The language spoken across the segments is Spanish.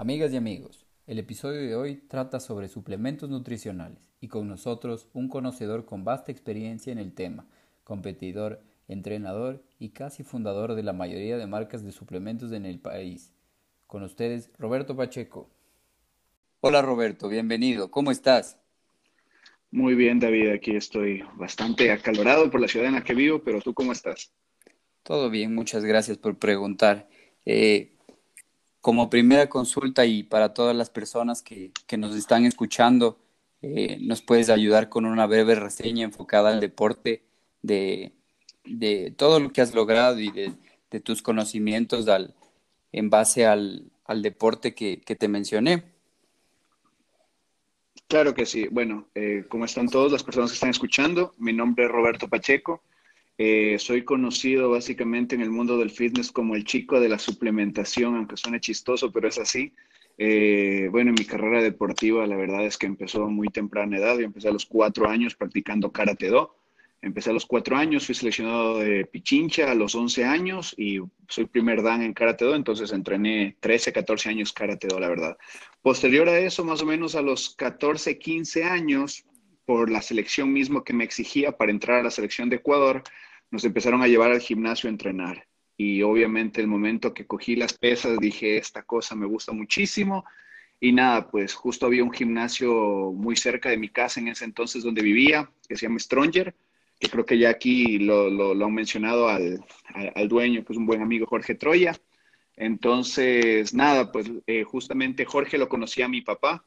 Amigas y amigos, el episodio de hoy trata sobre suplementos nutricionales y con nosotros un conocedor con vasta experiencia en el tema, competidor, entrenador y casi fundador de la mayoría de marcas de suplementos en el país. Con ustedes, Roberto Pacheco. Hola Roberto, bienvenido. ¿Cómo estás? Muy bien, David. Aquí estoy bastante acalorado por la ciudad en la que vivo, pero tú cómo estás? Todo bien, muchas gracias por preguntar. Eh, como primera consulta y para todas las personas que, nos están escuchando, eh, nos puedes ayudar con una breve reseña enfocada al deporte de, todo lo que has logrado y de, tus conocimientos al, en base al, deporte que, te mencioné. Claro que sí. Bueno, eh, como están todas las personas que están escuchando, mi nombre es Roberto Pacheco. Eh, soy conocido básicamente en el mundo del fitness como el chico de la suplementación, aunque suene chistoso, pero es así. Eh, bueno, en mi carrera deportiva la verdad es que empezó muy temprana edad. Yo empecé a los cuatro años practicando karate do. Empecé a los cuatro años, fui seleccionado de Pichincha a los 11 años y soy primer dan en karate do, entonces entrené 13, 14 años karate do, la verdad. Posterior a eso, más o menos a los 14, 15 años, por la selección mismo que me exigía para entrar a la selección de Ecuador, nos empezaron a llevar al gimnasio a entrenar. Y obviamente el momento que cogí las pesas dije, esta cosa me gusta muchísimo. Y nada, pues justo había un gimnasio muy cerca de mi casa en ese entonces donde vivía, que se llama Stronger, que creo que ya aquí lo, han mencionado al, al, dueño, que es un buen amigo, Jorge Troya. Entonces, nada, pues eh, justamente Jorge lo conocía a mi papá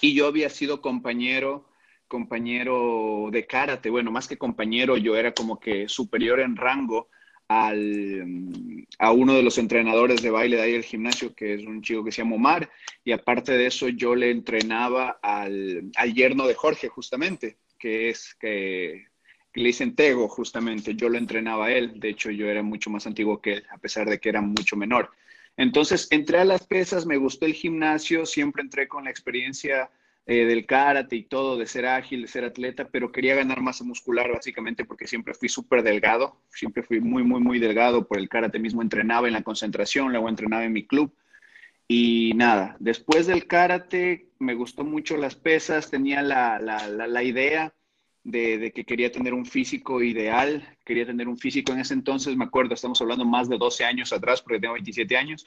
y yo había sido compañero compañero de karate, bueno, más que compañero, yo era como que superior en rango al, a uno de los entrenadores de baile de ahí del gimnasio, que es un chico que se llama Omar, y aparte de eso yo le entrenaba al, al yerno de Jorge, justamente, que es que, que, justamente, yo lo entrenaba a él, de hecho yo era mucho más antiguo que él, a pesar de que era mucho menor. Entonces entré a las pesas, me gustó el gimnasio, siempre entré con la experiencia eh, del karate y todo, de ser ágil, de ser atleta, pero quería ganar masa muscular básicamente porque siempre fui súper delgado, siempre fui muy, muy, muy delgado por el karate mismo, entrenaba en la concentración, luego entrenaba en mi club. Y nada, después del karate me gustó mucho las pesas, tenía la, la, la, idea de, de, que quería tener un físico ideal, quería tener un físico en ese entonces, me acuerdo, estamos hablando más de 12 años atrás, porque tengo 27 años,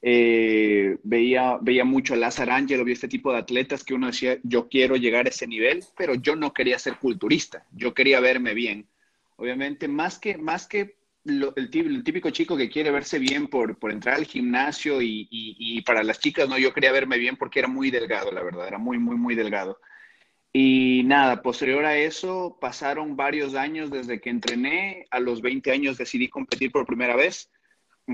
eh, veía, veía mucho a Lázaro Ángel, vi este tipo de atletas que uno decía, yo quiero llegar a ese nivel, pero yo no quería ser culturista, yo quería verme bien. Obviamente, más que, más que el, típico chico que quiere verse bien por, por entrar al gimnasio y, y, para las chicas, no, yo quería verme bien porque era muy delgado, la verdad, era muy, muy, muy delgado. Y nada, posterior a eso, pasaron varios años desde que entrené, a los 20 años decidí competir por primera vez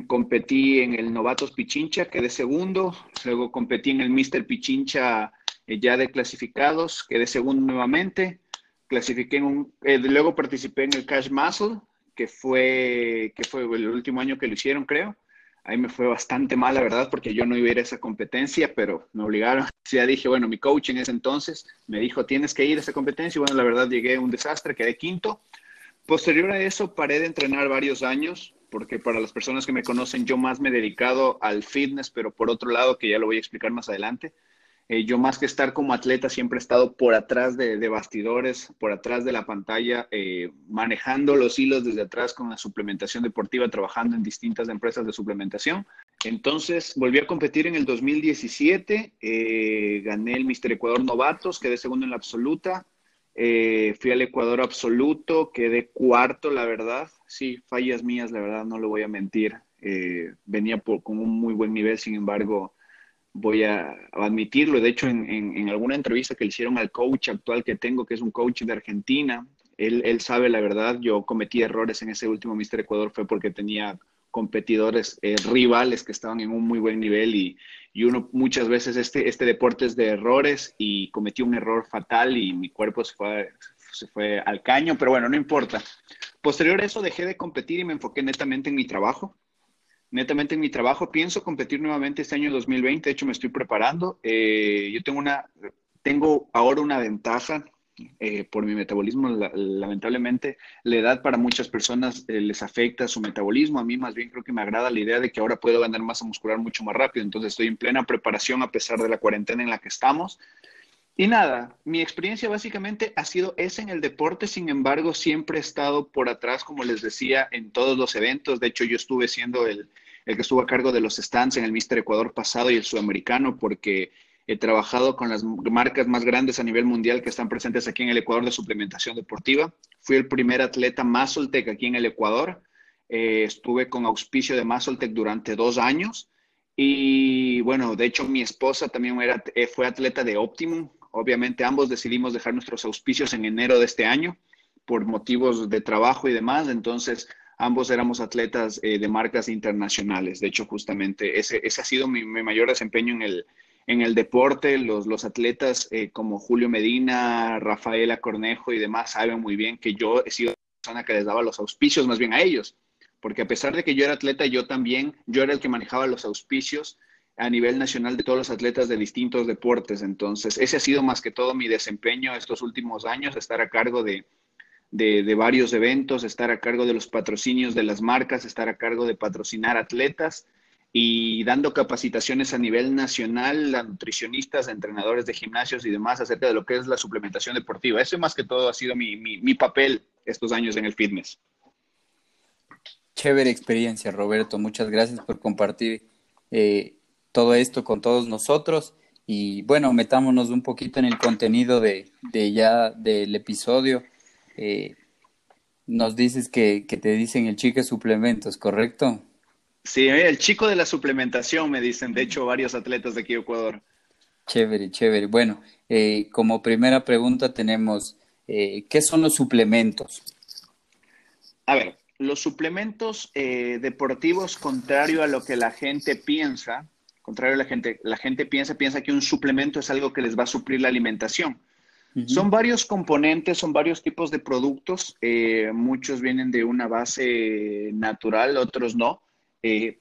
competí en el Novatos Pichincha, quedé segundo, luego competí en el Mister Pichincha eh, ya de clasificados, quedé segundo nuevamente, clasifiqué en un, eh, luego participé en el Cash Muscle, que fue, que fue el último año que lo hicieron, creo. Ahí me fue bastante mal, la verdad, porque yo no iba a ir a esa competencia, pero me obligaron. Ya dije, bueno, mi coach en ese entonces me dijo, tienes que ir a esa competencia. Y bueno, la verdad, llegué a un desastre, quedé quinto. Posterior a eso, paré de entrenar varios años porque para las personas que me conocen, yo más me he dedicado al fitness, pero por otro lado, que ya lo voy a explicar más adelante, eh, yo más que estar como atleta, siempre he estado por atrás de, bastidores, por atrás de la pantalla, eh, manejando los hilos desde atrás con la suplementación deportiva, trabajando en distintas empresas de suplementación. Entonces, volví a competir en el 2017, eh, gané el Mister Ecuador Novatos, quedé segundo en la absoluta, eh, fui al Ecuador absoluto, quedé cuarto, la verdad. Sí, fallas mías, la verdad, no lo voy a mentir. Eh, venía por, con un muy buen nivel, sin embargo, voy a, admitirlo. De hecho, en, alguna entrevista que le hicieron al coach actual que tengo, que es un coach de Argentina, él, él sabe la verdad. Yo cometí errores en ese último Mister Ecuador, fue porque tenía competidores eh, rivales que estaban en un muy buen nivel y, y, uno muchas veces este, este deporte es de errores y cometí un error fatal y mi cuerpo se fue, se fue al caño, pero bueno, no importa. Posterior a eso dejé de competir y me enfoqué netamente en mi trabajo. Netamente en mi trabajo. Pienso competir nuevamente este año 2020. De hecho, me estoy preparando. Eh, yo tengo una, tengo ahora una ventaja eh, por mi metabolismo. lamentablemente, la edad para muchas personas eh, les afecta su metabolismo. A mí más bien creo que me agrada la idea de que ahora puedo ganar masa muscular mucho más rápido. Entonces estoy en plena preparación a pesar de la cuarentena en la que estamos. Y nada, mi experiencia básicamente ha sido esa en el deporte, sin embargo, siempre he estado por atrás, como les decía, en todos los eventos. De hecho, yo estuve siendo el, el que estuvo a cargo de los stands en el Mister Ecuador pasado y el sudamericano, porque he trabajado con las marcas más grandes a nivel mundial que están presentes aquí en el Ecuador de suplementación deportiva. Fui el primer atleta Mazoltec aquí en el Ecuador. Eh, estuve con auspicio de Mazoltec durante dos años. Y bueno, de hecho mi esposa también era, eh, fue atleta de Optimum, Obviamente ambos decidimos dejar nuestros auspicios en enero de este año por motivos de trabajo y demás. Entonces, ambos éramos atletas eh, de marcas internacionales. De hecho, justamente ese, ese ha sido mi, mayor desempeño en el, en el deporte. Los, los atletas eh, como Julio Medina, Rafaela Cornejo y demás saben muy bien que yo he sido la persona que les daba los auspicios más bien a ellos. Porque a pesar de que yo era atleta, yo también, yo era el que manejaba los auspicios a nivel nacional de todos los atletas de distintos deportes. Entonces, ese ha sido más que todo mi desempeño estos últimos años, estar a cargo de, de, varios eventos, estar a cargo de los patrocinios de las marcas, estar a cargo de patrocinar atletas y dando capacitaciones a nivel nacional a nutricionistas, a entrenadores de gimnasios y demás acerca de lo que es la suplementación deportiva. Eso más que todo ha sido mi, mi, papel estos años en el fitness. Chévere experiencia, Roberto. Muchas gracias por compartir eh, todo esto con todos nosotros. Y bueno, metámonos un poquito en el contenido de, de ya del episodio. Eh, nos dices que, que, te dicen el chico de suplementos, ¿correcto? Sí, el chico de la suplementación, me dicen, de hecho, varios atletas de aquí de Ecuador. Chévere, chévere. Bueno, eh, como primera pregunta tenemos, eh, ¿qué son los suplementos? A ver, los suplementos deportivos, contrario a lo que la gente piensa, contrario a la gente, la gente piensa, piensa que un suplemento es algo que les va a suplir la alimentación. Son varios componentes, son varios tipos de productos. Eh, muchos vienen de una base natural, otros no. Eh,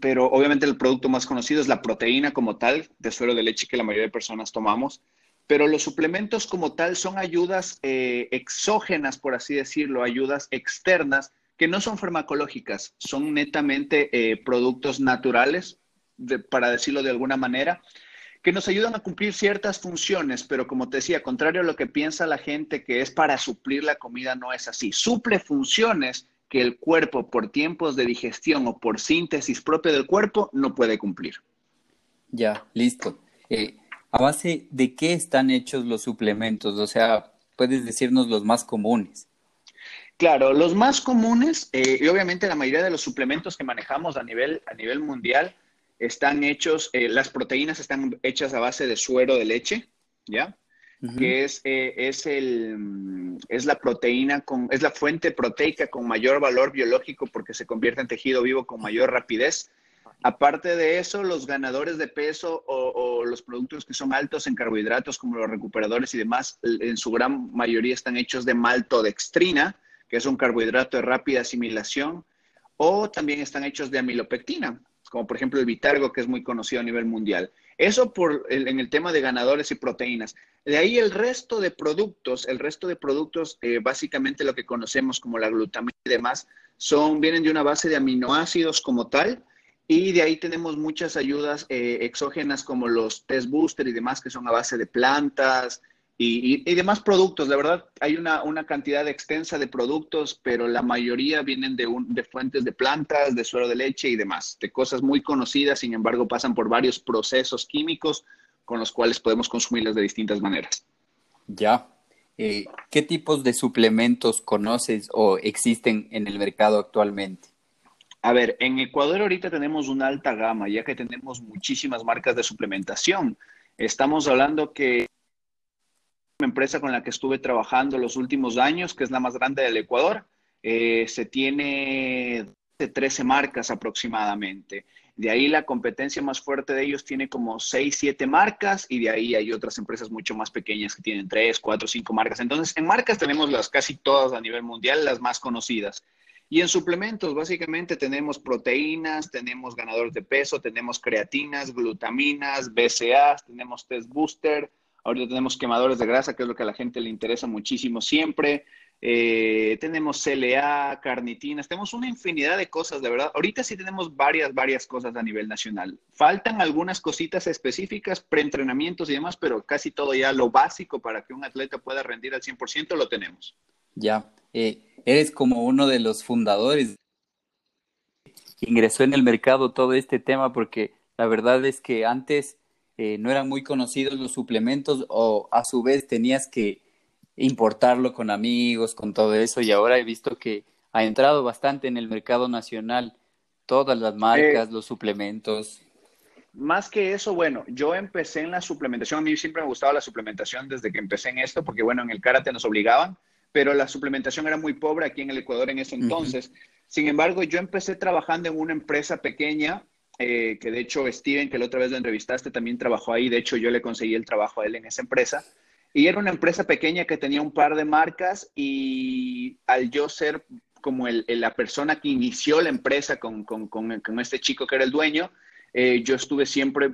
pero obviamente el producto más conocido es la proteína como tal, de suero de leche que la mayoría de personas tomamos. Pero los suplementos como tal son ayudas eh, exógenas, por así decirlo, ayudas externas que no son farmacológicas, son netamente productos naturales para decirlo de alguna manera, que nos ayudan a cumplir ciertas funciones, pero como te decía, contrario a lo que piensa la gente que es para suplir la comida, no es así. Suple funciones que el cuerpo por tiempos de digestión o por síntesis propia del cuerpo no puede cumplir. Ya, listo. Eh, ¿A base de qué están hechos los suplementos? O sea, puedes decirnos los más comunes. Claro, los más comunes, eh, y obviamente la mayoría de los suplementos que manejamos a nivel, a nivel mundial, están hechos, eh, las proteínas están hechas a base de suero de leche, ¿ya? Que es, eh, es, el, mm, es la proteína, con, es la fuente proteica con mayor valor biológico porque se convierte en tejido vivo con mayor rapidez. Aparte de eso, los ganadores de peso o, o, los productos que son altos en carbohidratos, como los recuperadores y demás, en su gran mayoría están hechos de maltodextrina, que es un carbohidrato de rápida asimilación, o también están hechos de amilopectina, como por ejemplo el Vitargo, que es muy conocido a nivel mundial. Eso por en el tema de ganadores y proteínas. De ahí el resto de productos, el resto de productos, eh, básicamente lo que conocemos como la glutamina y demás, son, vienen de una base de aminoácidos como tal, y de ahí tenemos muchas ayudas eh, exógenas como los test booster y demás, que son a base de plantas, y, demás productos. De verdad, hay una, cantidad extensa de productos, pero la mayoría vienen de, un, de fuentes de plantas, de suero de leche y demás, de cosas muy conocidas, sin embargo, pasan por varios procesos químicos con los cuales podemos consumirlas de distintas maneras. Ya. Eh, ¿Qué tipos de suplementos conoces o existen en el mercado actualmente? A ver, en Ecuador ahorita tenemos una alta gama, ya que tenemos muchísimas marcas de suplementación. Estamos hablando que empresa con la que estuve trabajando los últimos años, que es la más grande del Ecuador. Eh, se tiene 13 marcas aproximadamente. De ahí la competencia más fuerte de ellos tiene como 6, 7 marcas y de ahí hay otras empresas mucho más pequeñas que tienen 3, 4, 5 marcas. Entonces, en marcas tenemos las casi todas a nivel mundial, las más conocidas. Y en suplementos, básicamente tenemos proteínas, tenemos ganadores de peso, tenemos creatinas, glutaminas, BCAAs, tenemos test booster, ahorita tenemos quemadores de grasa, que es lo que a la gente le interesa muchísimo siempre. Eh, tenemos CLA, carnitinas, tenemos una infinidad de cosas, de verdad. Ahorita sí tenemos varias, varias cosas a nivel nacional. Faltan algunas cositas específicas, preentrenamientos y demás, pero casi todo ya lo básico para que un atleta pueda rendir al 100% lo tenemos. Ya, eh, eres como uno de los fundadores. Ingresó en el mercado todo este tema porque la verdad es que antes eh, no eran muy conocidos los suplementos o a su vez tenías que importarlo con amigos, con todo eso, y ahora he visto que ha entrado bastante en el mercado nacional, todas las marcas, eh, los suplementos. Más que eso, bueno, yo empecé en la suplementación, a mí siempre me gustaba la suplementación desde que empecé en esto, porque bueno, en el karate nos obligaban, pero la suplementación era muy pobre aquí en el Ecuador en ese entonces. Sin embargo, yo empecé trabajando en una empresa pequeña, eh, que de hecho Steven, que la otra vez lo entrevistaste, también trabajó ahí, de hecho yo le conseguí el trabajo a él en esa empresa. Y era una empresa pequeña que tenía un par de marcas y al yo ser como el, la persona que inició la empresa con, con, con, este chico que era el dueño, eh, yo estuve siempre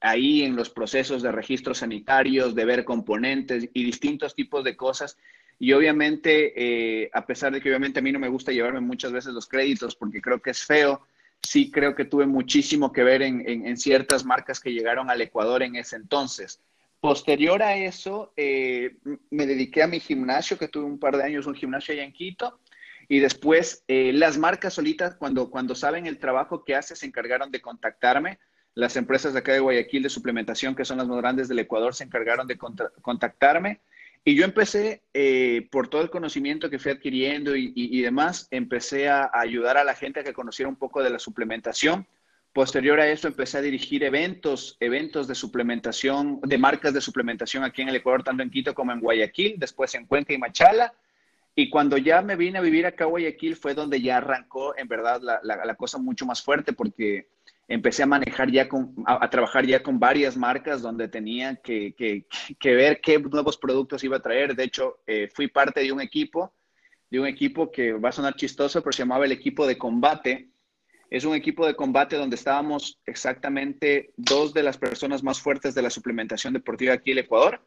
ahí en los procesos de registros sanitarios, de ver componentes y distintos tipos de cosas. Y obviamente, eh, a pesar de que obviamente a mí no me gusta llevarme muchas veces los créditos porque creo que es feo, sí creo que tuve muchísimo que ver en, en ciertas marcas que llegaron al Ecuador en ese entonces. Posterior a eso, eh, me dediqué a mi gimnasio, que tuve un par de años, un gimnasio allá en Quito. Y después, eh, las marcas solitas, cuando, cuando saben el trabajo que hace, se encargaron de contactarme. Las empresas de acá de Guayaquil de suplementación, que son las más grandes del Ecuador, se encargaron de contactarme. Y yo empecé, eh, por todo el conocimiento que fui adquiriendo y, y demás, empecé a, ayudar a la gente a que conociera un poco de la suplementación Posterior a esto empecé a dirigir eventos, eventos de suplementación, de marcas de suplementación aquí en el Ecuador, tanto en Quito como en Guayaquil, después en Cuenca y Machala. Y cuando ya me vine a vivir acá a Guayaquil fue donde ya arrancó en verdad la, cosa mucho más fuerte porque empecé a manejar ya con, a, trabajar ya con varias marcas donde tenía que, que, ver qué nuevos productos iba a traer. De hecho, eh, fui parte de un equipo, de un equipo que va a sonar chistoso, pero se llamaba el equipo de combate es un equipo de combate donde estábamos exactamente dos de las personas más fuertes de la suplementación deportiva aquí en Ecuador,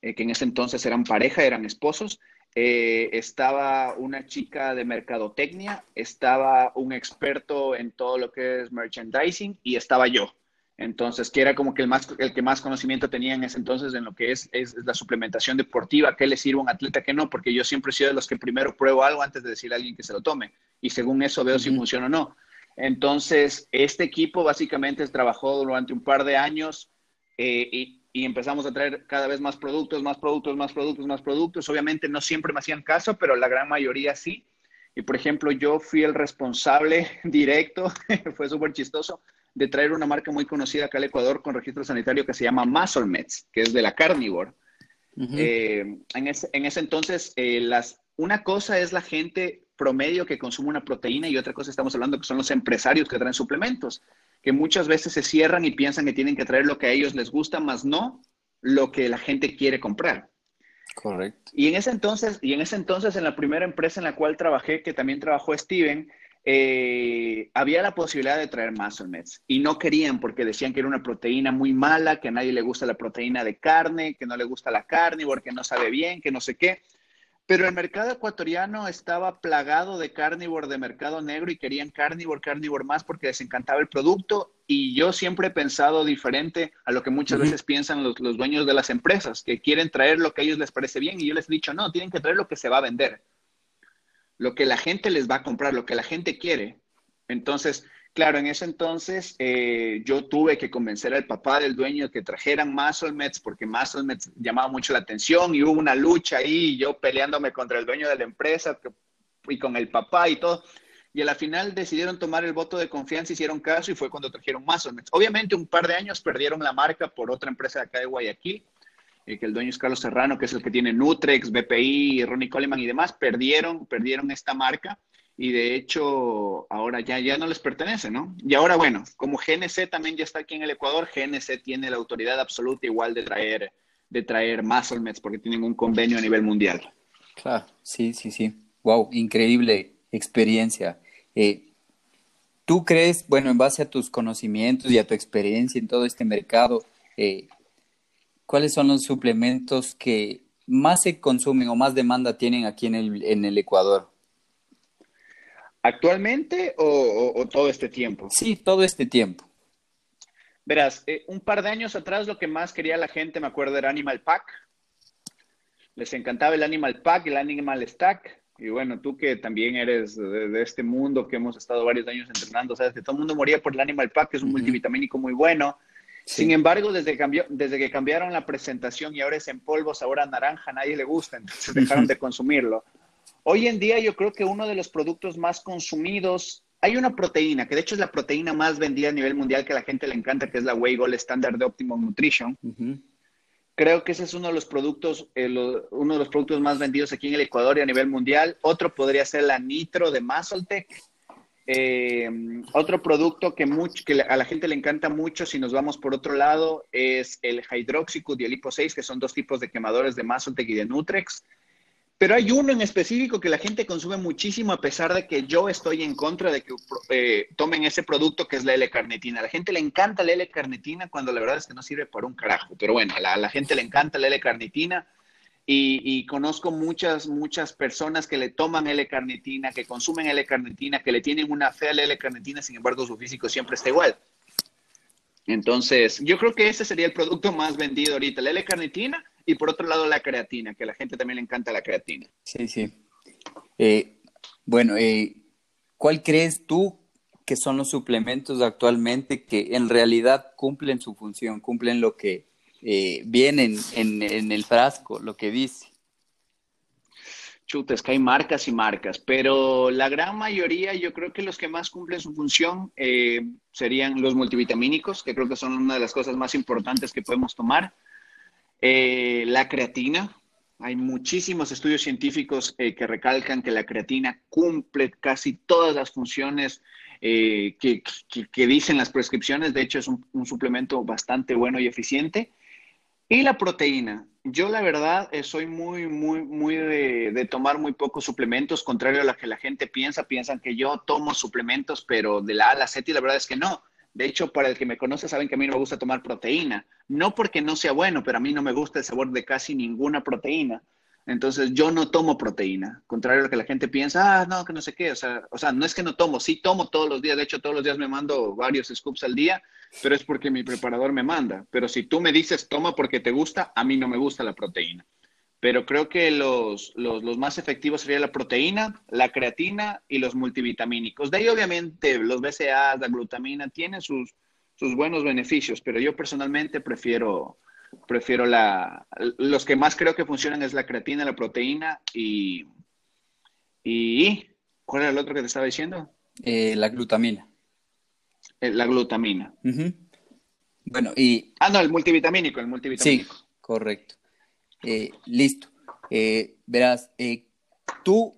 eh, que en ese entonces eran pareja, eran esposos. Eh, estaba una chica de mercadotecnia, estaba un experto en todo lo que es merchandising y estaba yo. Entonces, que era como que el, más, el que más conocimiento tenía en ese entonces en lo que es, es, la suplementación deportiva, qué le sirve a un atleta, qué no, porque yo siempre he sido de los que primero pruebo algo antes de decirle a alguien que se lo tome. Y según eso veo si funciona o no. Entonces, este equipo básicamente trabajó durante un par de años eh, y, empezamos a traer cada vez más productos, más productos, más productos, más productos. Obviamente no siempre me hacían caso, pero la gran mayoría sí. Y por ejemplo, yo fui el responsable directo, fue súper chistoso, de traer una marca muy conocida acá al Ecuador con registro sanitario que se llama Muscle Meds, que es de la Carnivore. Eh, en, ese, entonces, eh, las, una cosa es la gente promedio que consume una proteína y otra cosa estamos hablando que son los empresarios que traen suplementos, que muchas veces se cierran y piensan que tienen que traer lo que a ellos les gusta, más no lo que la gente quiere comprar. Correcto. Y en ese entonces, y en ese entonces, en la primera empresa en la cual trabajé, que también trabajó Steven, eh, había la posibilidad de traer muscle meds y no querían porque decían que era una proteína muy mala, que a nadie le gusta la proteína de carne, que no le gusta la carne, porque no sabe bien, que no sé qué. Pero el mercado ecuatoriano estaba plagado de carnívoro de mercado negro y querían carnívoro, carnívoro más porque les encantaba el producto. Y yo siempre he pensado diferente a lo que muchas veces piensan los, los, dueños de las empresas, que quieren traer lo que a ellos les parece bien. Y yo les he dicho, no, tienen que traer lo que se va a vender, lo que la gente les va a comprar, lo que la gente quiere. Entonces, Claro, en ese entonces eh, yo tuve que convencer al papá del dueño que trajeran Muscle porque Muscle llamaba mucho la atención y hubo una lucha ahí, yo peleándome contra el dueño de la empresa y con el papá y todo. Y a la final decidieron tomar el voto de confianza, hicieron caso y fue cuando trajeron Muscle Obviamente un par de años perdieron la marca por otra empresa de acá de Guayaquil, eh, que el dueño es Carlos Serrano, que es el que tiene Nutrex, BPI, Ronnie Coleman y demás, perdieron, perdieron esta marca y de hecho ahora ya, ya no les pertenece, ¿no? Y ahora, bueno, como GNC también ya está aquí en el Ecuador, GNC tiene la autoridad absoluta igual de traer, de traer MuscleMeds porque tienen un convenio a nivel mundial. Claro, sí, sí, sí. Wow, increíble experiencia. Eh, ¿Tú crees, bueno, en base a tus conocimientos y a tu experiencia en todo este mercado, eh, cuáles son los suplementos que más se consumen o más demanda tienen aquí en el, en el Ecuador? ¿Actualmente o, todo este tiempo? Sí, todo este tiempo. Verás, eh, un par de años atrás lo que más quería la gente, me acuerdo, era Animal Pack. Les encantaba el Animal Pack, el Animal Stack. Y bueno, tú que también eres de, este mundo, que hemos estado varios años entrenando, sabes que todo el mundo moría por el Animal Pack, que es un multivitamínico muy bueno. Sin embargo, desde, cambió, desde que cambiaron la presentación y ahora es en polvo, sabor a naranja, a nadie le gusta, entonces dejaron de consumirlo. Hoy en día yo creo que uno de los productos más consumidos, hay una proteína, que de hecho es la proteína más vendida a nivel mundial que a la gente le encanta, que es la Whey Gold Standard de Optimum Nutrition. Creo que ese es uno de los productos, eh, uno de los productos más vendidos aquí en el Ecuador y a nivel mundial. Otro podría ser la Nitro de Mazoltec. Eh, otro producto que, a la gente le encanta mucho, si nos vamos por otro lado, es el Hydroxycut y el Lipo 6, que son dos tipos de quemadores de Mazoltec y de Nutrex. Pero hay uno en específico que la gente consume muchísimo a pesar de que yo estoy en contra de que eh, tomen ese producto que es la L-carnitina. A la gente le encanta la L-carnitina cuando la verdad es que no sirve para un carajo. Pero bueno, a la, gente le encanta la L-carnitina y, y, conozco muchas, muchas personas que le toman L-carnitina, que consumen L-carnitina, que le tienen una fe a la L-carnitina, sin embargo su físico siempre está igual. Entonces, yo creo que ese sería el producto más vendido ahorita, la L-carnitina y por otro lado la creatina, que a la gente también le encanta la creatina. Sí, sí. Eh, bueno, eh, ¿cuál crees tú que son los suplementos actualmente que en realidad cumplen su función, cumplen lo que eh, viene en, el frasco, lo que dice? Chuta, es que hay marcas y marcas, pero la gran mayoría, yo creo que los que más cumplen su función serían los multivitamínicos, que creo que son una de las cosas más importantes que podemos tomar. Eh, la creatina, hay muchísimos estudios científicos eh, que recalcan que la creatina cumple casi todas las funciones eh, que, dicen las prescripciones. De hecho, es un, suplemento bastante bueno y eficiente. Y la proteína. Yo la verdad soy muy, muy, muy de, tomar muy pocos suplementos, contrario a lo que la gente piensa. Piensan que yo tomo suplementos, pero de la A a la Z y la verdad es que no. De hecho, para el que me conoce, saben que a mí no me gusta tomar proteína. No porque no sea bueno, pero a mí no me gusta el sabor de casi ninguna proteína. Entonces, yo no tomo proteína. Contrario a lo que la gente piensa, ah, no, que no sé qué. O sea, o sea, no es que no tomo, sí tomo todos los días. De hecho, todos los días me mando varios scoops al día, pero es porque mi preparador me manda. Pero si tú me dices toma porque te gusta, a mí no me gusta la proteína pero creo que los, los, más efectivos serían la proteína, la creatina y los multivitamínicos. De ahí, obviamente, los BCA, la glutamina, tienen sus, sus buenos beneficios, pero yo personalmente prefiero, prefiero la... Los que más creo que funcionan es la creatina, la proteína y... y ¿Cuál era el otro que te estaba diciendo? Eh, la glutamina. Eh, la glutamina. Bueno, y... Ah, no, el multivitamínico, el multivitamínico. Sí, correcto. Eh, listo. Eh, verás, eh, tú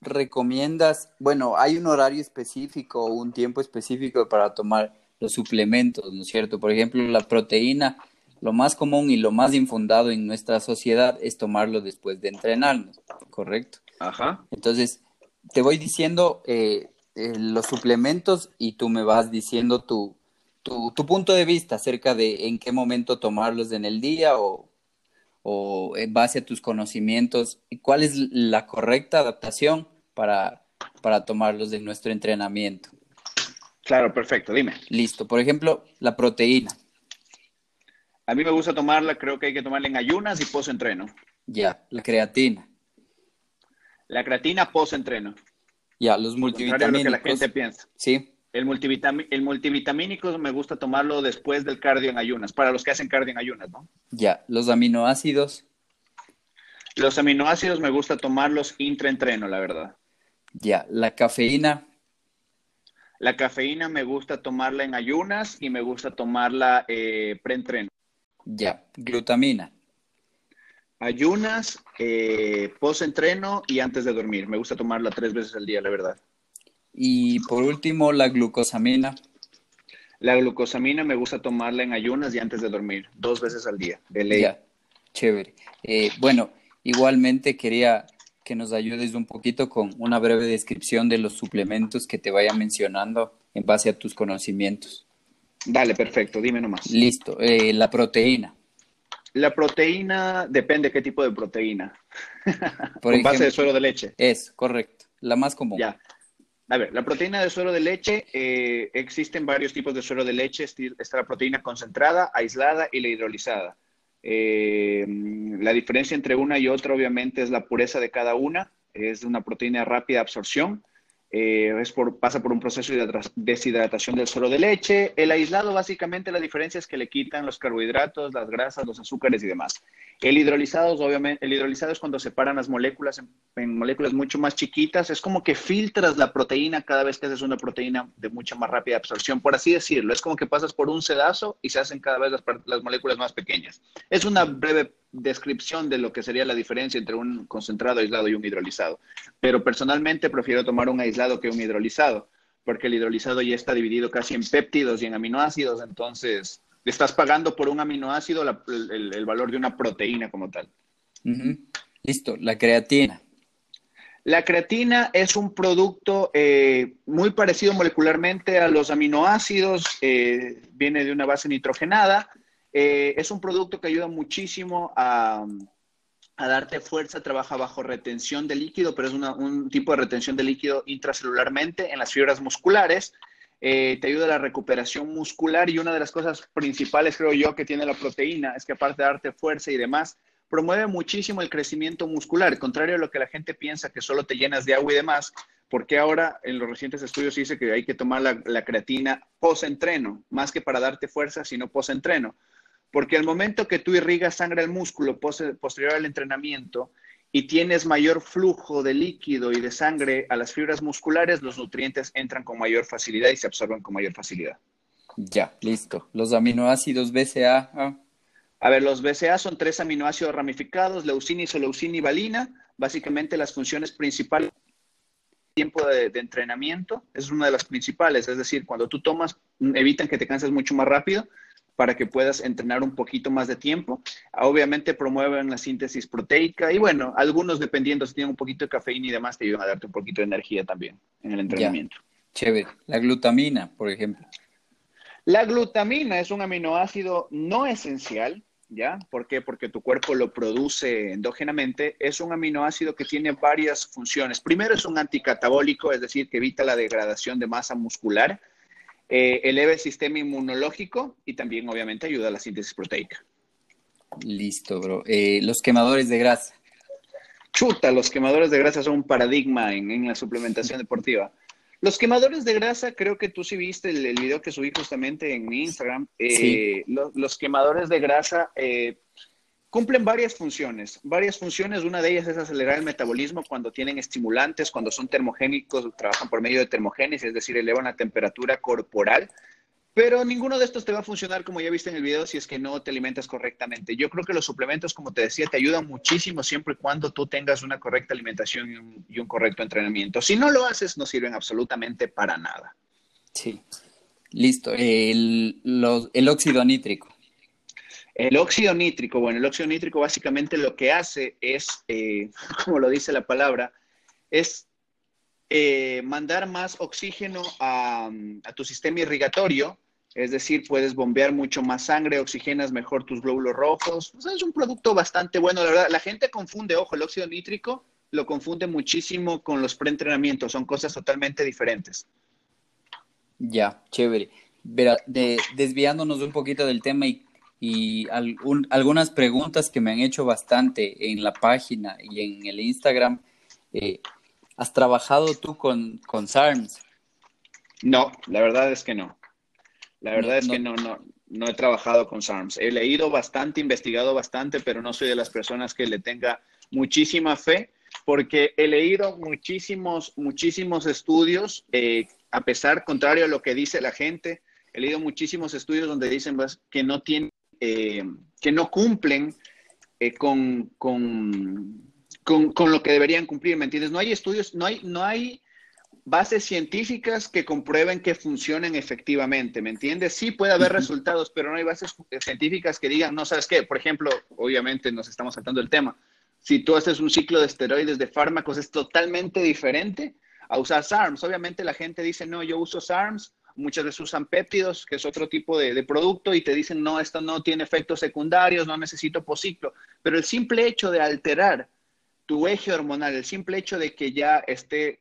recomiendas, bueno, hay un horario específico o un tiempo específico para tomar los suplementos, ¿no es cierto? Por ejemplo, la proteína, lo más común y lo más infundado en nuestra sociedad es tomarlo después de entrenarnos, ¿correcto? Ajá. Entonces, te voy diciendo los suplementos y tú me vas diciendo tu, tu, tu punto de vista acerca de en qué momento tomarlos en el día o o en base a tus conocimientos, cuál es la correcta adaptación para, para tomarlos de nuestro entrenamiento. Claro, perfecto, dime. Listo, por ejemplo, la proteína. A mí me gusta tomarla, creo que hay que tomarla en ayunas y post-entreno. Ya, la creatina. La creatina post-entreno. Ya, los multivitamínicos. Lo que la gente piensa. Sí. El, el multivitamínico me gusta tomarlo después del cardio en ayunas, para los que hacen cardio en ayunas, ¿no? Ya, los aminoácidos. Los aminoácidos me gusta tomarlos intraentreno, la verdad. Ya, la cafeína. La cafeína me gusta tomarla en ayunas y me gusta tomarla eh, preentreno. Ya, glutamina. ayunas, eh, post-entreno y antes de dormir. Me gusta tomarla tres veces al día, la verdad. Y por último, la glucosamina. La glucosamina me gusta tomarla en ayunas y antes de dormir, dos veces al día, de ley. Ya, chévere. Eh, bueno, igualmente quería que nos ayudes un poquito con una breve descripción de los suplementos que te vaya mencionando en base a tus conocimientos. Dale, perfecto, dime nomás. Listo, eh, la proteína. La proteína depende qué tipo de proteína. Por Con base de suero de leche. Es, correcto. La más común. Ya. A ver, la proteína de suero de leche, eh, existen varios tipos de suero de leche. Está la proteína concentrada, aislada y la hidrolizada. Eh, la diferencia entre una y otra, obviamente, es la pureza de cada una. Es una proteína de rápida absorción. Eh, es por, pasa por un proceso de deshidratación del suero de leche. El aislado, básicamente, la diferencia es que le quitan los carbohidratos, las grasas, los azúcares y demás. El hidrolizado, obviamente, el hidrolizado es cuando separan las moléculas en, moléculas mucho más chiquitas. Es como que filtras la proteína cada vez que haces una proteína de mucha más rápida absorción, por así decirlo. Es como que pasas por un sedazo y se hacen cada vez las, las moléculas más pequeñas. Es una breve descripción de lo que sería la diferencia entre un concentrado aislado y un hidrolizado. Pero personalmente prefiero tomar un aislado que un hidrolizado, porque el hidrolizado ya está dividido casi en péptidos y en aminoácidos, entonces estás pagando por un aminoácido el, valor de una proteína como tal. Listo, la creatina. La creatina es un producto eh, muy parecido molecularmente a los aminoácidos, eh, viene de una base nitrogenada, eh, es un producto que ayuda muchísimo a, darte fuerza, trabaja bajo retención de líquido, pero es un tipo de retención de líquido intracelularmente en las fibras musculares. Eh, te ayuda a la recuperación muscular y una de las cosas principales, creo yo, que tiene la proteína es que aparte de darte fuerza y demás, promueve muchísimo el crecimiento muscular, contrario a lo que la gente piensa que solo te llenas de agua y demás, porque ahora en los recientes estudios dice que hay que tomar la, creatina post-entreno, más que para darte fuerza, sino post-entreno. Porque al momento que tú irrigas sangre al músculo posterior al entrenamiento, y tienes mayor flujo de líquido y de sangre a las fibras musculares, los nutrientes entran con mayor facilidad y se absorben con mayor facilidad. Ya, listo. Los aminoácidos BCA. Ah. A ver, los BCA son tres aminoácidos ramificados, leucina, isoleucina y valina. Básicamente las funciones principales tiempo de, de, entrenamiento es una de las principales, es decir, cuando tú tomas, evitan que te canses mucho más rápido para que puedas entrenar un poquito más de tiempo. Obviamente promueven la síntesis proteica y bueno, algunos dependiendo si tienen un poquito de cafeína y demás te ayudan a darte un poquito de energía también en el entrenamiento. Chévere. La glutamina, por ejemplo. La glutamina es un aminoácido no esencial, ¿ya? ¿Por qué? Porque tu cuerpo lo produce endógenamente. Es un aminoácido que tiene varias funciones. Primero es un anticatabólico, es decir, que evita la degradación de masa muscular eh, eleva el sistema inmunológico y también obviamente ayuda a la síntesis proteica. Listo, bro. Eh, los quemadores de grasa. Chuta, los quemadores de grasa son un paradigma en, la suplementación deportiva. Los quemadores de grasa, creo que tú sí viste el, video que subí justamente en mi Instagram. Eh, los quemadores de grasa Cumplen varias funciones, varias funciones. Una de ellas es acelerar el metabolismo cuando tienen estimulantes, cuando son termogénicos, trabajan por medio de termogénesis, es decir, elevan la temperatura corporal. Pero ninguno de estos te va a funcionar, como ya viste en el video, si es que no te alimentas correctamente. Yo creo que los suplementos, como te decía, te ayudan muchísimo siempre y cuando tú tengas una correcta alimentación y un, correcto entrenamiento. Si no lo haces, no sirven absolutamente para nada. Sí. Listo. El, el óxido nítrico. El óxido nítrico, bueno, el óxido nítrico básicamente lo que hace es, eh, como lo dice la palabra, es eh, mandar más oxígeno a, tu sistema irrigatorio, es decir, puedes bombear mucho más sangre, oxigenas mejor tus glóbulos rojos. es un producto bastante bueno, la verdad. La gente confunde, ojo, el óxido nítrico lo confunde muchísimo con los preentrenamientos, son cosas totalmente diferentes. Ya, chévere. desviándonos un poquito del tema y y algunas preguntas que me han hecho bastante en la página y en el Instagram. Eh, ¿Has trabajado tú con, con SARMS? No, la verdad es que no. La verdad es que no, no, no he trabajado con SARMS. He leído bastante, investigado bastante, pero no soy de las personas que le tenga muchísima fe, porque he leído muchísimos, muchísimos estudios, eh, a pesar, contrario a lo que dice la gente, he leído muchísimos estudios donde dicen pues, que no tienen eh, que no cumplen eh, con, con, con, lo que deberían cumplir, ¿me entiendes? No hay estudios, no hay, no hay bases científicas que comprueben que funcionen efectivamente, ¿me entiendes? Sí puede haber resultados, pero no hay bases científicas que digan, no, ¿sabes qué? Por ejemplo, obviamente nos estamos saltando el tema. Si tú haces un ciclo de esteroides de fármacos, es totalmente diferente a usar SARMs. Obviamente la gente dice, no, yo uso SARMs, muchas veces usan péptidos, que es otro tipo de, producto, y te dicen, no, esto no tiene efectos secundarios, no necesito posiclo. Pero el simple hecho de alterar tu eje hormonal, el simple hecho de que ya esté,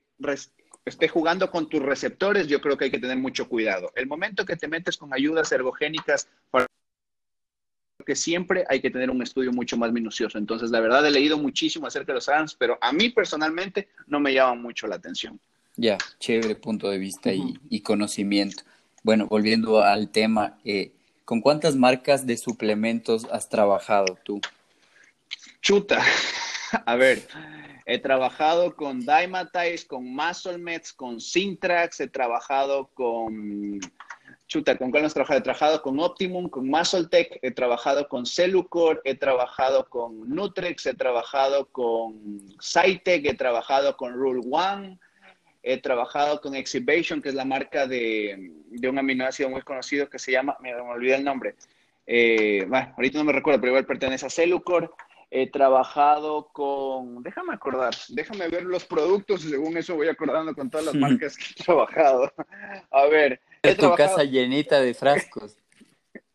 esté jugando con tus receptores, yo creo que hay que tener mucho cuidado. El momento que te metes con ayudas ergogénicas, que siempre hay que tener un estudio mucho más minucioso. Entonces, la verdad, he leído muchísimo acerca de los ARMS, pero a mí personalmente no me llama mucho la atención. Ya, chévere punto de vista y, conocimiento. Bueno, volviendo al tema, eh, ¿con cuántas marcas de suplementos has trabajado tú? Chuta, A ver, he trabajado con Dymatize, con Musclemeds, con Syntrax, he trabajado con... Chuta, ¿con cuál hemos trabajado? He trabajado con Optimum, con MuscleTech, he trabajado con Cellucor, he trabajado con Nutrex, he trabajado con Cytec, he trabajado con Rule One, he trabajado con Exhibition, que es la marca de, un aminoácido muy conocido que se llama, me, me olvidé el nombre, eh, bueno, ahorita no me recuerdo, pero igual pertenece a Cellucor. He trabajado con, déjame acordar, déjame ver los productos y según eso voy acordando con todas las marcas que he trabajado. A ver. Es tu casa llenita de frascos.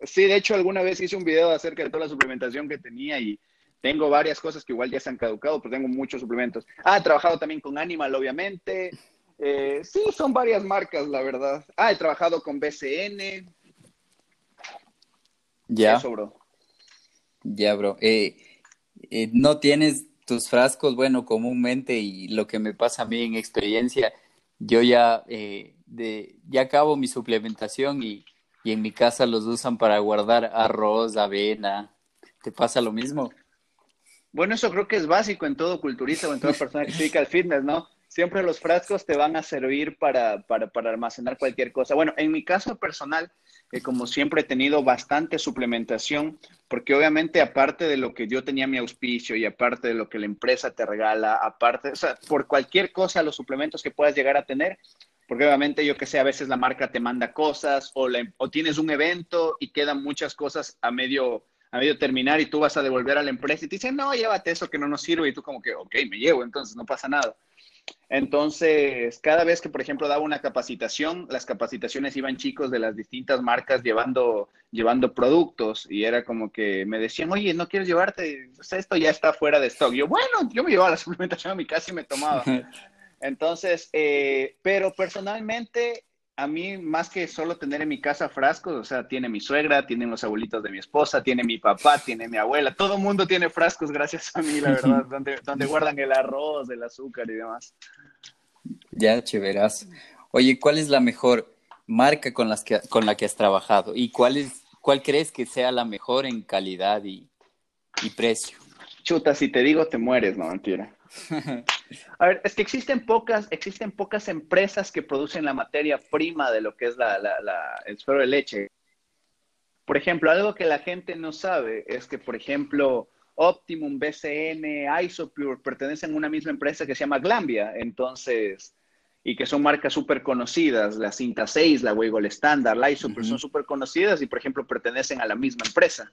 Sí, de hecho alguna vez hice un video acerca de toda la suplementación que tenía y tengo varias cosas que igual ya se han caducado, pero tengo muchos suplementos. Ah, he trabajado también con Animal, obviamente. Eh, sí, son varias marcas, la verdad. Ah, he trabajado con BCN. Ya. Eso, bro. Ya, bro. Eh, eh, no tienes tus frascos, bueno, comúnmente y lo que me pasa a mí en experiencia, yo ya, eh, de, ya acabo mi suplementación y, y en mi casa los usan para guardar arroz, avena. ¿Te pasa lo mismo? Bueno, eso creo que es básico en todo culturista o en toda persona que se dedica al fitness, ¿no? Siempre los frascos te van a servir para, para, para almacenar cualquier cosa. Bueno, en mi caso personal, como siempre he tenido bastante suplementación, porque obviamente aparte de lo que yo tenía mi auspicio y aparte de lo que la empresa te regala, aparte, o sea, por cualquier cosa, los suplementos que puedas llegar a tener, porque obviamente yo que sé, a veces la marca te manda cosas o, o tienes un evento y quedan muchas cosas a medio, a medio terminar y tú vas a devolver a la empresa y te dicen, no, llévate eso que no nos sirve y tú como que, ok, me llevo, entonces no pasa nada. Entonces, cada vez que, por ejemplo, daba una capacitación, las capacitaciones iban chicos de las distintas marcas llevando, llevando productos y era como que me decían, oye, ¿no quieres llevarte? esto ya está fuera de stock. Yo, bueno, yo me llevaba la suplementación a mi casa y me tomaba. Entonces, eh, pero personalmente a mí, más que solo tener en mi casa frascos, o sea, tiene mi suegra, tienen los abuelitos de mi esposa, tiene mi papá, tiene mi abuela, todo el mundo tiene frascos gracias a mí, la verdad, donde, donde guardan el arroz, el azúcar y demás. Ya, chéveras. Oye, ¿cuál es la mejor marca con, las que, con la que has trabajado? ¿Y cuál, es, cuál crees que sea la mejor en calidad y, y precio? Chuta, si te digo, te mueres, no mentira. A ver, es que existen pocas, existen pocas empresas que producen la materia prima de lo que es la, el suero de leche. Por ejemplo, algo que la gente no sabe es que, por ejemplo, Optimum, BCN, Isopure pertenecen a una misma empresa que se llama Glambia, entonces, y que son marcas súper conocidas, la Cinta 6, la Weigel Standard, la Isopure, son súper conocidas y, por ejemplo, pertenecen a la misma empresa.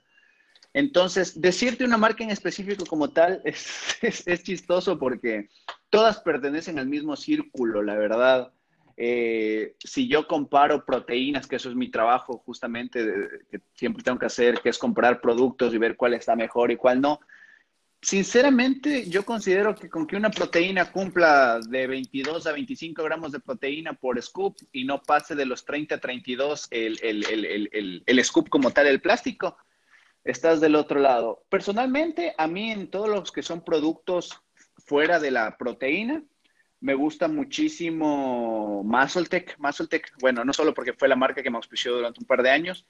Entonces, decirte una marca en específico como tal es, chistoso porque todas pertenecen al mismo círculo, la verdad. Eh, si yo comparo proteínas, que eso es mi trabajo justamente, que siempre tengo que hacer, que es comprar productos y ver cuál está mejor y cuál no. Sinceramente, yo considero que con que una proteína cumpla de 22 a 25 gramos de proteína por scoop y no pase de los 30 a 32 el, el, el scoop como tal, el plástico, estás del otro lado. Personalmente, a mí en todos los que son productos fuera de la proteína, me gusta muchísimo Masoltec. Masoltec, bueno, no solo porque fue la marca que me auspició durante un par de años,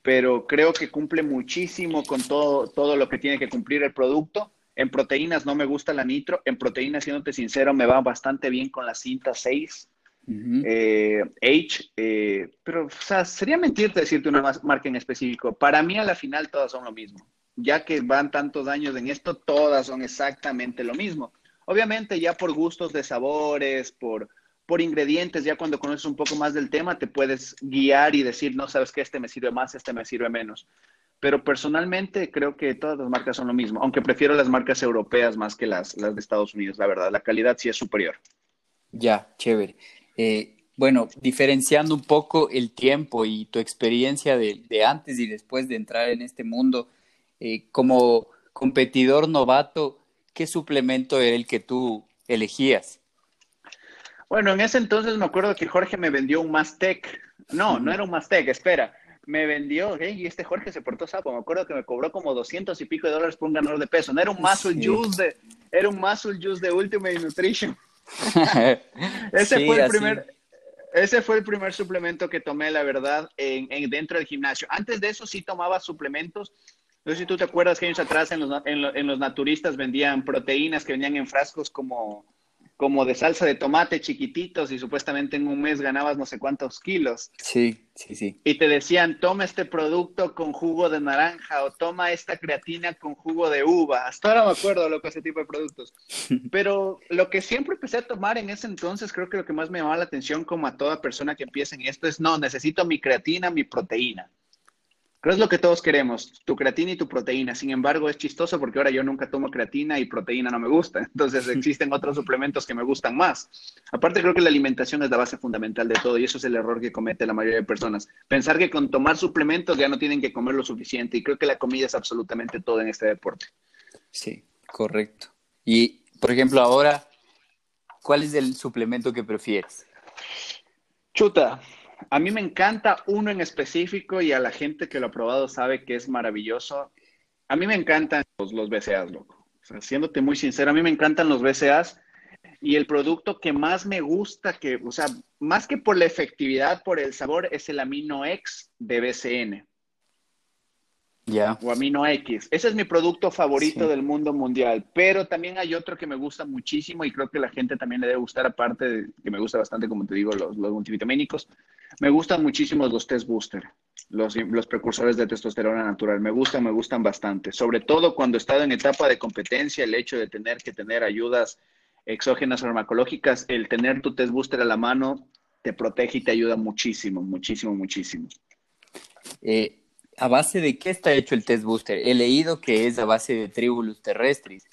pero creo que cumple muchísimo con todo, todo lo que tiene que cumplir el producto. En proteínas no me gusta la nitro, en proteínas, siéndote sincero, me va bastante bien con la cinta 6 eh, H, eh, pero o sea, sería mentirte decirte una marca en específico. Para mí, a la final, todas son lo mismo. ya que van tantos años en esto, todas son exactamente lo mismo. Obviamente ya por gustos de sabores, por, por ingredientes, ya cuando conoces un poco más del tema, te puedes guiar y decir, no, sabes que este me sirve más, este me sirve menos. Pero personalmente creo que todas las marcas son lo mismo, aunque prefiero las marcas europeas más que las, las de Estados Unidos, la verdad. La calidad sí es superior. Ya, chévere. Eh, bueno, diferenciando un poco el tiempo y tu experiencia de, de antes y después de entrar en este mundo, eh, como competidor novato, ¿qué suplemento era el que tú elegías? Bueno, en ese entonces me acuerdo que Jorge me vendió un Mastec. No, no era un Mastec, espera. Me vendió, y este Jorge se portó sapo. Me acuerdo que me cobró como 200 y pico de dólares por un ganador de peso. No era un Muscle Juice de, era un Muscle Juice de Ultimate Nutrition. ese fue el primer, ese fue el primer suplemento que tomé, la verdad, en, dentro del gimnasio. Antes de eso sí tomaba suplementos. No sé si tú te acuerdas que años atrás en los, en los naturistas vendían proteínas que venían en frascos como como de salsa de tomate chiquititos y supuestamente en un mes ganabas no sé cuántos kilos. Sí, sí, sí. Y te decían, toma este producto con jugo de naranja o toma esta creatina con jugo de uva. Hasta ahora me acuerdo lo que ese tipo de productos. Pero lo que siempre empecé a tomar en ese entonces, creo que lo que más me llamaba la atención como a toda persona que empieza en esto es, no, necesito mi creatina, mi proteína. Creo es lo que todos queremos, tu creatina y tu proteína. Sin embargo, es chistoso porque ahora yo nunca tomo creatina y proteína no me gusta. Entonces existen otros suplementos que me gustan más. Aparte, creo que la alimentación es la base fundamental de todo y eso es el error que comete la mayoría de personas. Pensar que con tomar suplementos ya no tienen que comer lo suficiente y creo que la comida es absolutamente todo en este deporte. Sí, correcto. Y, por ejemplo, ahora, ¿cuál es el suplemento que prefieres? Chuta, a mí me encanta uno en específico y a la gente que lo ha probado sabe que es maravilloso. A mí me encantan los, BCAs, loco. O sea, muy sincero, a mí me encantan los BCAs y el producto que más me gusta, que, o sea, más que por la efectividad, por el sabor, es el Amino X de BCN. Ya. O Amino X. Ese es mi producto favorito del mundo mundial. Pero también hay otro que me gusta muchísimo y creo que la gente también le debe gustar, aparte de que me gusta bastante, como te digo, los, los multivitamínicos. Me gustan muchísimo los test booster, los, los precursores de testosterona natural. Me gustan, me gustan bastante. Sobre todo cuando he estado en etapa de competencia, el hecho de tener que tener ayudas exógenas farmacológicas, el tener tu test booster a la mano te protege y te ayuda muchísimo, muchísimo, muchísimo. Eh, ¿A base de qué está hecho el test booster? He leído que es a base de tribulus terrestris.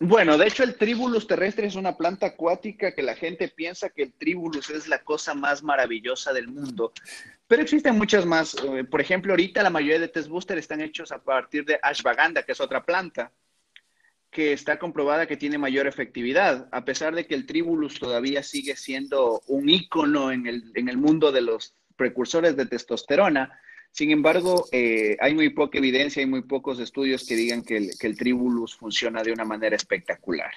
Bueno, de hecho el Tribulus terrestre es una planta acuática que la gente piensa que el Tribulus es la cosa más maravillosa del mundo, pero existen muchas más. Eh, por ejemplo, ahorita la mayoría de test booster están hechos a partir de ashwagandha, que es otra planta que está comprobada que tiene mayor efectividad, a pesar de que el Tribulus todavía sigue siendo un ícono en el, en el mundo de los precursores de testosterona sin embargo, eh, hay muy poca evidencia, hay muy pocos estudios que digan que el, que tribulus funciona de una manera espectacular.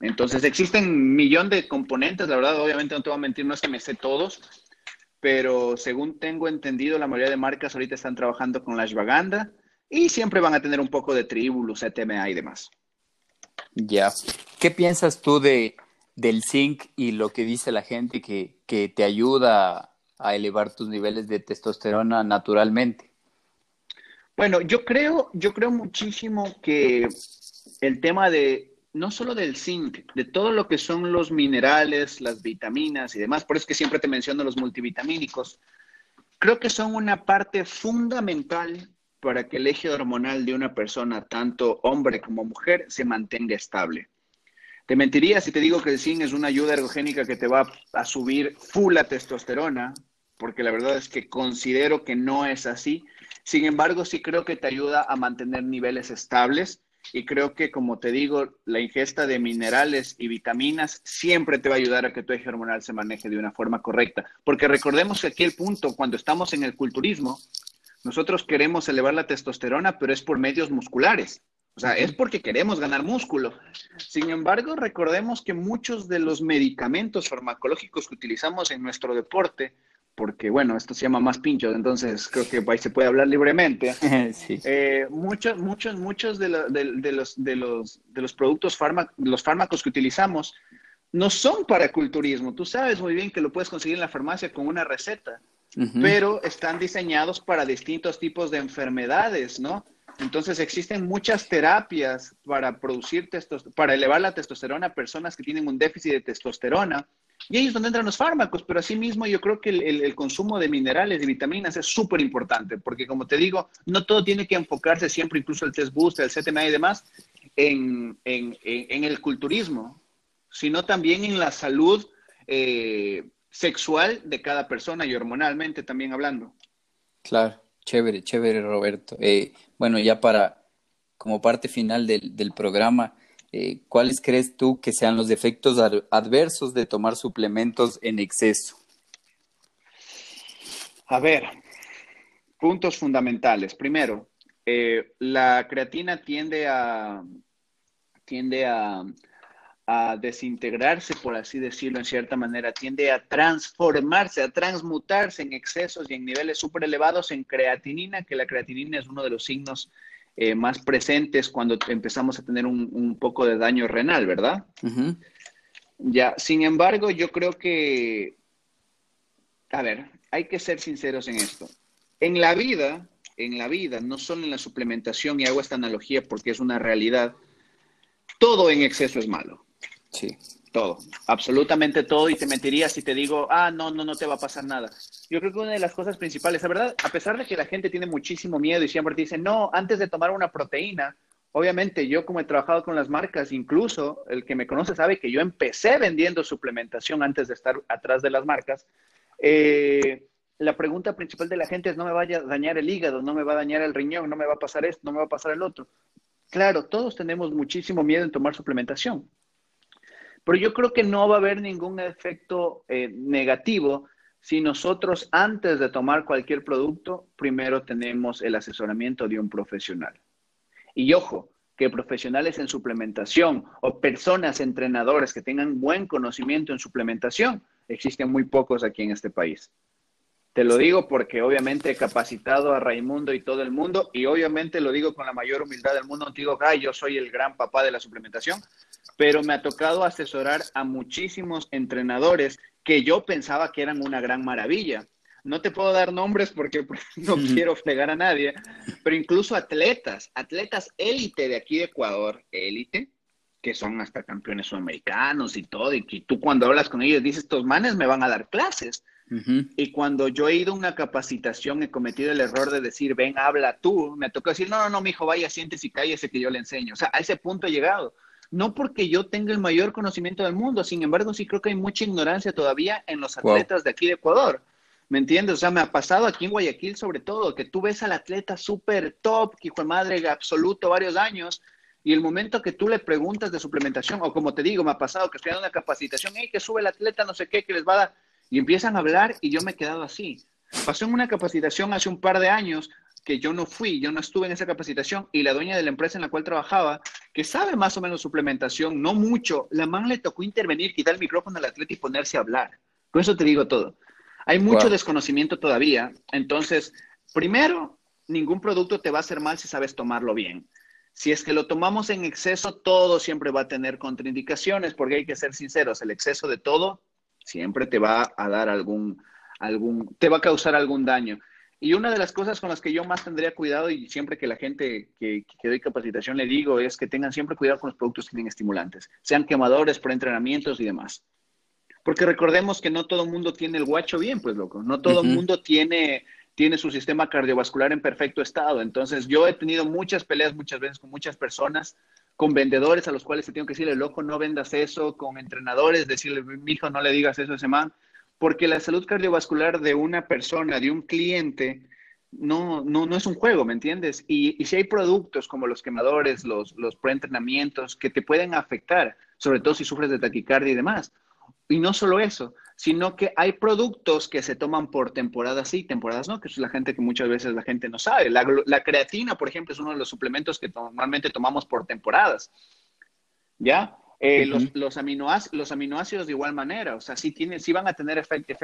Entonces, existen un millón de componentes, la verdad, obviamente no te voy a mentir, no es que me sé todos, pero según tengo entendido, la mayoría de marcas ahorita están trabajando con la ashwagandha y siempre van a tener un poco de tribulus, ETMA y demás. Ya. ¿Qué piensas tú de, del zinc y lo que dice la gente que, que te ayuda a elevar tus niveles de testosterona naturalmente? Bueno, yo creo, yo creo muchísimo que el tema de no solo del zinc, de todo lo que son los minerales, las vitaminas y demás, por eso es que siempre te menciono los multivitamínicos, creo que son una parte fundamental para que el eje hormonal de una persona, tanto hombre como mujer, se mantenga estable. Te mentiría si te digo que el zinc es una ayuda ergogénica que te va a subir full la testosterona, porque la verdad es que considero que no es así. Sin embargo, sí creo que te ayuda a mantener niveles estables y creo que, como te digo, la ingesta de minerales y vitaminas siempre te va a ayudar a que tu eje hormonal se maneje de una forma correcta. Porque recordemos que aquí el punto, cuando estamos en el culturismo, nosotros queremos elevar la testosterona, pero es por medios musculares. O sea, es porque queremos ganar músculo. Sin embargo, recordemos que muchos de los medicamentos farmacológicos que utilizamos en nuestro deporte porque bueno, esto se llama más pinchos, entonces creo que ahí se puede hablar libremente. Eh, muchos, muchos, muchos de, los, de, los, productos los fármacos que utilizamos no son para culturismo. Tú sabes muy bien que lo puedes conseguir en la farmacia con una receta, pero están diseñados para distintos tipos de enfermedades, ¿no? Entonces existen muchas terapias para producir para elevar la testosterona a personas que tienen un déficit de testosterona. Y ahí es donde entran los fármacos, pero asimismo yo creo que el, consumo de minerales y vitaminas es súper importante, porque como te digo, no todo tiene que enfocarse siempre, incluso el test booster, el CTMA y demás, en, el culturismo, sino también en la salud eh, sexual de cada persona y hormonalmente también hablando. Claro. Chévere, chévere, Roberto. Eh, bueno, ya para, como parte final del, programa, eh, ¿cuáles crees tú que sean los efectos adversos de tomar suplementos en exceso? A ver, puntos fundamentales. Primero, eh, la creatina tiende a, tiende a, a desintegrarse, por así decirlo, en cierta manera, tiende a transformarse, a transmutarse en excesos y en niveles súper elevados en creatinina, que la creatinina es uno de los signos eh, más presentes cuando empezamos a tener un, poco de daño renal, ¿verdad? Ya, sin embargo, yo creo que, a ver, hay que ser sinceros en esto. En la vida, en la vida, no solo en la suplementación, y hago esta analogía porque es una realidad, todo en exceso es malo. Sí. Todo, absolutamente todo, y te mentiría si te digo, ah, no, no, no te va a pasar nada. Yo creo que una de las cosas principales, la verdad, a pesar de que la gente tiene muchísimo miedo y siempre te dice, no, antes de tomar una proteína, obviamente yo como he trabajado con las marcas, incluso el que me conoce sabe que yo empecé vendiendo suplementación antes de estar atrás de las marcas. Eh, la pregunta principal de la gente es, no me vaya a dañar el hígado, no me va a dañar el riñón, no me va a pasar esto, no me va a pasar el otro. Claro, todos tenemos muchísimo miedo en tomar suplementación. Pero yo creo que no va a haber ningún efecto eh, negativo si nosotros antes de tomar cualquier producto, primero tenemos el asesoramiento de un profesional. Y ojo, que profesionales en suplementación o personas entrenadores que tengan buen conocimiento en suplementación, existen muy pocos aquí en este país. Te lo digo porque obviamente he capacitado a Raimundo y todo el mundo y obviamente lo digo con la mayor humildad del mundo. No te digo, ay, yo soy el gran papá de la suplementación, pero me ha tocado asesorar a muchísimos entrenadores que yo pensaba que eran una gran maravilla. No te puedo dar nombres porque no quiero fregar a nadie, pero incluso atletas, atletas élite de aquí de Ecuador, élite, que son hasta campeones sudamericanos y todo, y que tú cuando hablas con ellos dices, estos manes me van a dar clases. Y cuando yo he ido a una capacitación, he cometido el error de decir, ven, habla tú, me tocó decir, no, no, no, mi hijo, vaya, siéntese y cállese que yo le enseño. O sea, a ese punto he llegado no porque yo tenga el mayor conocimiento del mundo, sin embargo, sí creo que hay mucha ignorancia todavía en los atletas de aquí de Ecuador. ¿Me entiendes? O sea, me ha pasado aquí en Guayaquil sobre todo, que tú ves al atleta súper top, que hijo de madre absoluto varios años, y el momento que tú le preguntas de suplementación, o como te digo, me ha pasado que estoy dando una capacitación, hey, que sube el atleta, no sé qué, que les va a dar, y empiezan a hablar y yo me he quedado así. Pasó en una capacitación hace un par de años que yo no fui, yo no estuve en esa capacitación y la dueña de la empresa en la cual trabajaba, que sabe más o menos suplementación, no mucho, la man le tocó intervenir, quitar el micrófono al atleta y ponerse a hablar. Con eso te digo todo. Hay mucho desconocimiento todavía. Entonces, primero, ningún producto te va a hacer mal si sabes tomarlo bien. Si es que lo tomamos en exceso, todo siempre va a tener contraindicaciones, porque hay que ser sinceros, el exceso de todo siempre te va a dar algún, algún, te va a causar algún daño. Y una de las cosas con las que yo más tendría cuidado y siempre que la gente que, que doy capacitación le digo es que tengan siempre cuidado con los productos que tienen estimulantes, sean quemadores, preentrenamientos y demás. Porque recordemos que no todo el mundo tiene el guacho bien, pues loco, no todo el mundo tiene, tiene su sistema cardiovascular en perfecto estado. Entonces yo he tenido muchas peleas muchas veces con muchas personas, con vendedores a los cuales te tengo que decirle, loco, no vendas eso, con entrenadores, decirle, mi hijo, no le digas eso a ese man porque la salud cardiovascular de una persona, de un cliente, no, no, no es un juego, ¿me entiendes? Y, si hay productos como los quemadores, los, los preentrenamientos, que te pueden afectar, sobre todo si sufres de taquicardia y demás. Y no solo eso, sino que hay productos que se toman por temporadas sí, temporadas no, que es la gente que muchas veces la gente no sabe. La creatina, por ejemplo, es uno de los suplementos que normalmente tomamos por temporadas. ¿Ya? Eh, los, los, aminoácidos, de igual manera, o sea, sí, tienen, sí van a tener efectos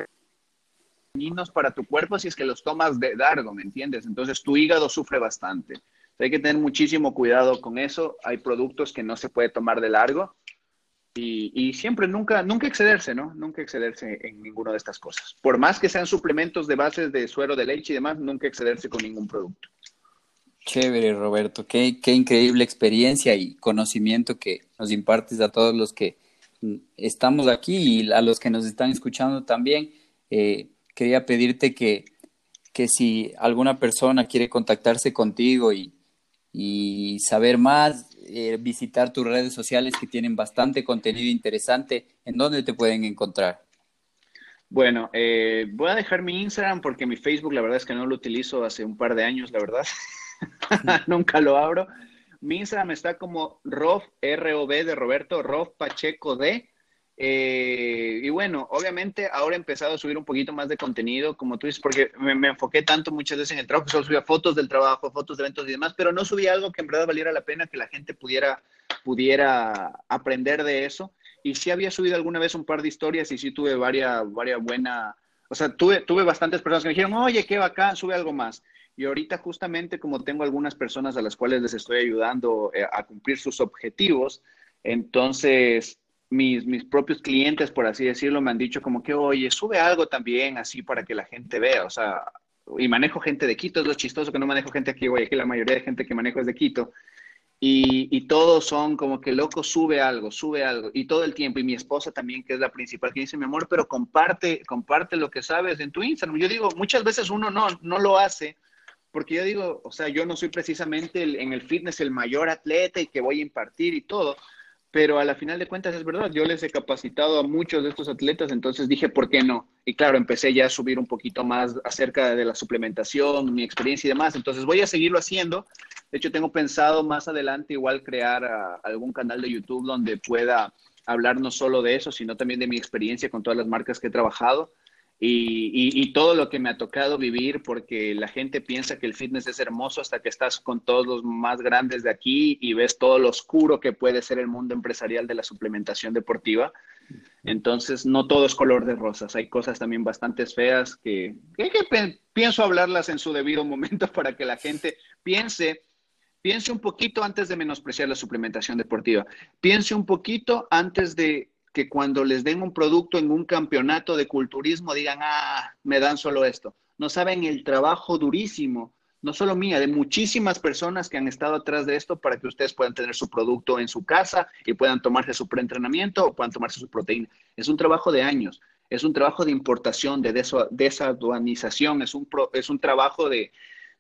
para tu cuerpo si es que los tomas de largo, ¿me entiendes? Entonces tu hígado sufre bastante. hay que tener muchísimo cuidado con eso. Hay productos que no se puede tomar de largo y, y, siempre, nunca, nunca excederse, ¿no? Nunca excederse en ninguna de estas cosas. Por más que sean suplementos de bases de suero de leche y demás, nunca excederse con ningún producto. Chévere, Roberto. Qué, increíble experiencia y conocimiento que nos impartes a todos los que estamos aquí y a los que nos están escuchando también. Eh, quería pedirte que, que si alguna persona quiere contactarse contigo y, y saber más, eh, visitar tus redes sociales que tienen bastante contenido interesante, ¿en dónde te pueden encontrar? Bueno, eh, voy a dejar mi Instagram porque mi Facebook la verdad es que no lo utilizo hace un par de años, la verdad. Nunca lo abro. Mi Instagram está como Rof, R-O-B de Roberto, Rof Pacheco D. Eh, y bueno, obviamente ahora he empezado a subir un poquito más de contenido, como tú dices, porque me, enfoqué tanto muchas veces en el trabajo, solo subía fotos del trabajo, fotos de eventos y demás, pero no subía algo que en verdad valiera la pena que la gente pudiera, pudiera aprender de eso. Y sí había subido alguna vez un par de historias y sí tuve varias, varias buenas, o sea, tuve, tuve bastantes personas que me dijeron, oye, qué bacán, sube algo más. Y ahorita justamente como tengo algunas personas a las cuales les estoy ayudando eh, a cumplir sus objetivos, entonces mis, mis propios clientes, por así decirlo, me han dicho como que, oye, sube algo también así para que la gente vea, o sea, y manejo gente de Quito, es lo chistoso que no manejo gente aquí, oye, que la mayoría de gente que manejo es de Quito. Y, y, todos son como que loco, sube algo, sube algo, y todo el tiempo, y mi esposa también, que es la principal, que dice, mi amor, pero comparte, comparte lo que sabes en tu Instagram. Yo digo, muchas veces uno no, no lo hace porque yo digo, o sea, yo no soy precisamente en el fitness el mayor atleta y que voy a impartir y todo, pero a la final de cuentas es verdad, yo les he capacitado a muchos de estos atletas, entonces dije, ¿por qué no? Y claro, empecé ya a subir un poquito más acerca de la suplementación, mi experiencia y demás, entonces voy a seguirlo haciendo. De hecho, tengo pensado más adelante igual crear ah, algún canal de YouTube donde pueda hablar no solo de eso, sino también de mi experiencia con todas las marcas que he trabajado y, todo lo que me ha tocado vivir, porque la gente piensa que el fitness es hermoso hasta que estás con todos los más grandes de aquí y ves todo lo oscuro que puede ser el mundo empresarial de la suplementación deportiva. Entonces, no todo es color de rosas, hay cosas también bastante feas que, que, pienso hablarlas en su debido momento para que la gente piense piense un poquito antes de menospreciar la suplementación deportiva. Piense un poquito antes de que cuando les den un producto en un campeonato de culturismo digan, ah, me dan solo esto. No saben el trabajo durísimo, no solo mía, de muchísimas personas que han estado atrás de esto para que ustedes puedan tener su producto en su casa y puedan tomarse su preentrenamiento o puedan tomarse su proteína. Es un trabajo de años, es un trabajo de importación, de desaduanización, es un, es un trabajo de,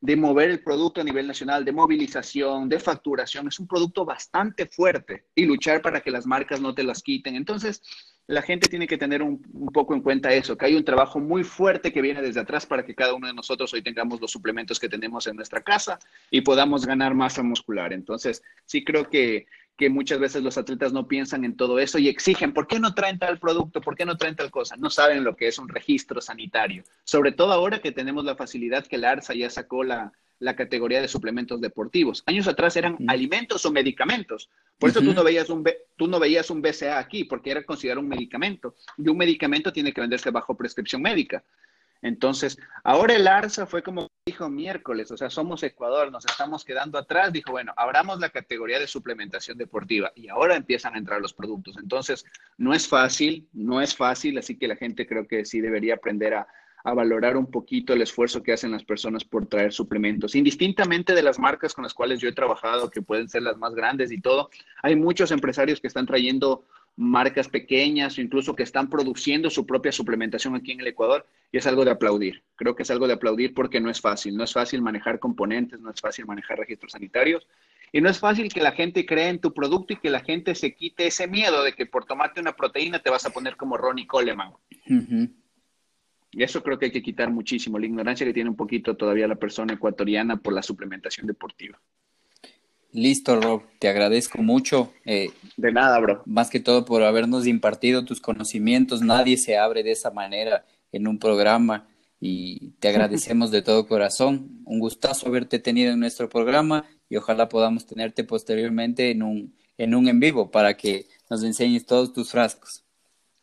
de mover el producto a nivel nacional, de movilización, de facturación. Es un producto bastante fuerte y luchar para que las marcas no te las quiten. Entonces, la gente tiene que tener un, poco en cuenta eso, que hay un trabajo muy fuerte que viene desde atrás para que cada uno de nosotros hoy tengamos los suplementos que tenemos en nuestra casa y podamos ganar masa muscular. Entonces, sí creo que que muchas veces los atletas no piensan en todo eso y exigen, ¿por qué no traen tal producto? ¿Por qué no traen tal cosa? No saben lo que es un registro sanitario. Sobre todo ahora que tenemos la facilidad que la ARSA ya sacó la, categoría de suplementos deportivos. Años atrás eran alimentos o medicamentos. Por eso tú, no veías un, tú no veías un BCA aquí, porque era considerado un medicamento. Y un medicamento tiene que venderse bajo prescripción médica. Entonces, ahora el ARSA fue como dijo miércoles, o sea, somos Ecuador, nos estamos quedando atrás, dijo, bueno, abramos la categoría de suplementación deportiva y ahora empiezan a entrar los productos. Entonces, no es fácil, no es fácil, así que la gente creo que sí debería aprender a, a valorar un poquito el esfuerzo que hacen las personas por traer suplementos. Indistintamente de las marcas con las cuales yo he trabajado, que pueden ser las más grandes y todo, hay muchos empresarios que están trayendo marcas pequeñas o incluso que están produciendo su propia suplementación aquí en el Ecuador y es algo de aplaudir. Creo que es algo de aplaudir porque no es fácil, no es fácil manejar componentes, no es fácil manejar registros sanitarios y no es fácil que la gente cree en tu producto y que la gente se quite ese miedo de que por tomarte una proteína te vas a poner como Ronnie Coleman. Y eso creo que hay que quitar muchísimo, la ignorancia que tiene un poquito todavía la persona ecuatoriana por la suplementación deportiva. Listo, Rob, te agradezco mucho. Eh, de nada, bro. Más que todo por habernos impartido tus conocimientos. Nadie se abre de esa manera en un programa y te agradecemos de todo corazón. Un gustazo haberte tenido en nuestro programa y ojalá podamos tenerte posteriormente en un en, un en vivo para que nos enseñes todos tus frascos.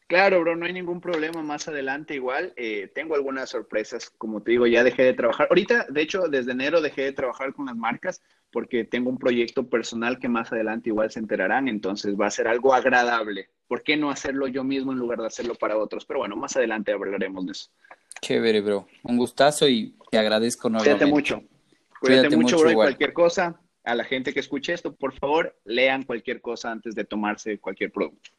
Claro, bro, no hay ningún problema. Más adelante igual eh, tengo algunas sorpresas. Como te digo, ya dejé de trabajar. Ahorita, de hecho, desde enero dejé de trabajar con las marcas porque tengo un proyecto personal que más adelante igual se enterarán. Entonces va a ser algo agradable. ¿Por qué no hacerlo yo mismo en lugar de hacerlo para otros? Pero bueno, más adelante hablaremos de eso. Chévere, bro. Un gustazo y te agradezco nuevamente. Cuídate mucho. Cuídate, mucho, bro. cualquier cosa, a la gente que escuche esto, por favor, lean cualquier cosa antes de tomarse cualquier producto.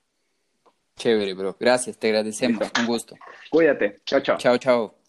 Chévere, bro. Gracias, te agradecemos. Un gusto. Cuídate. Chao, chao. Chao, chao.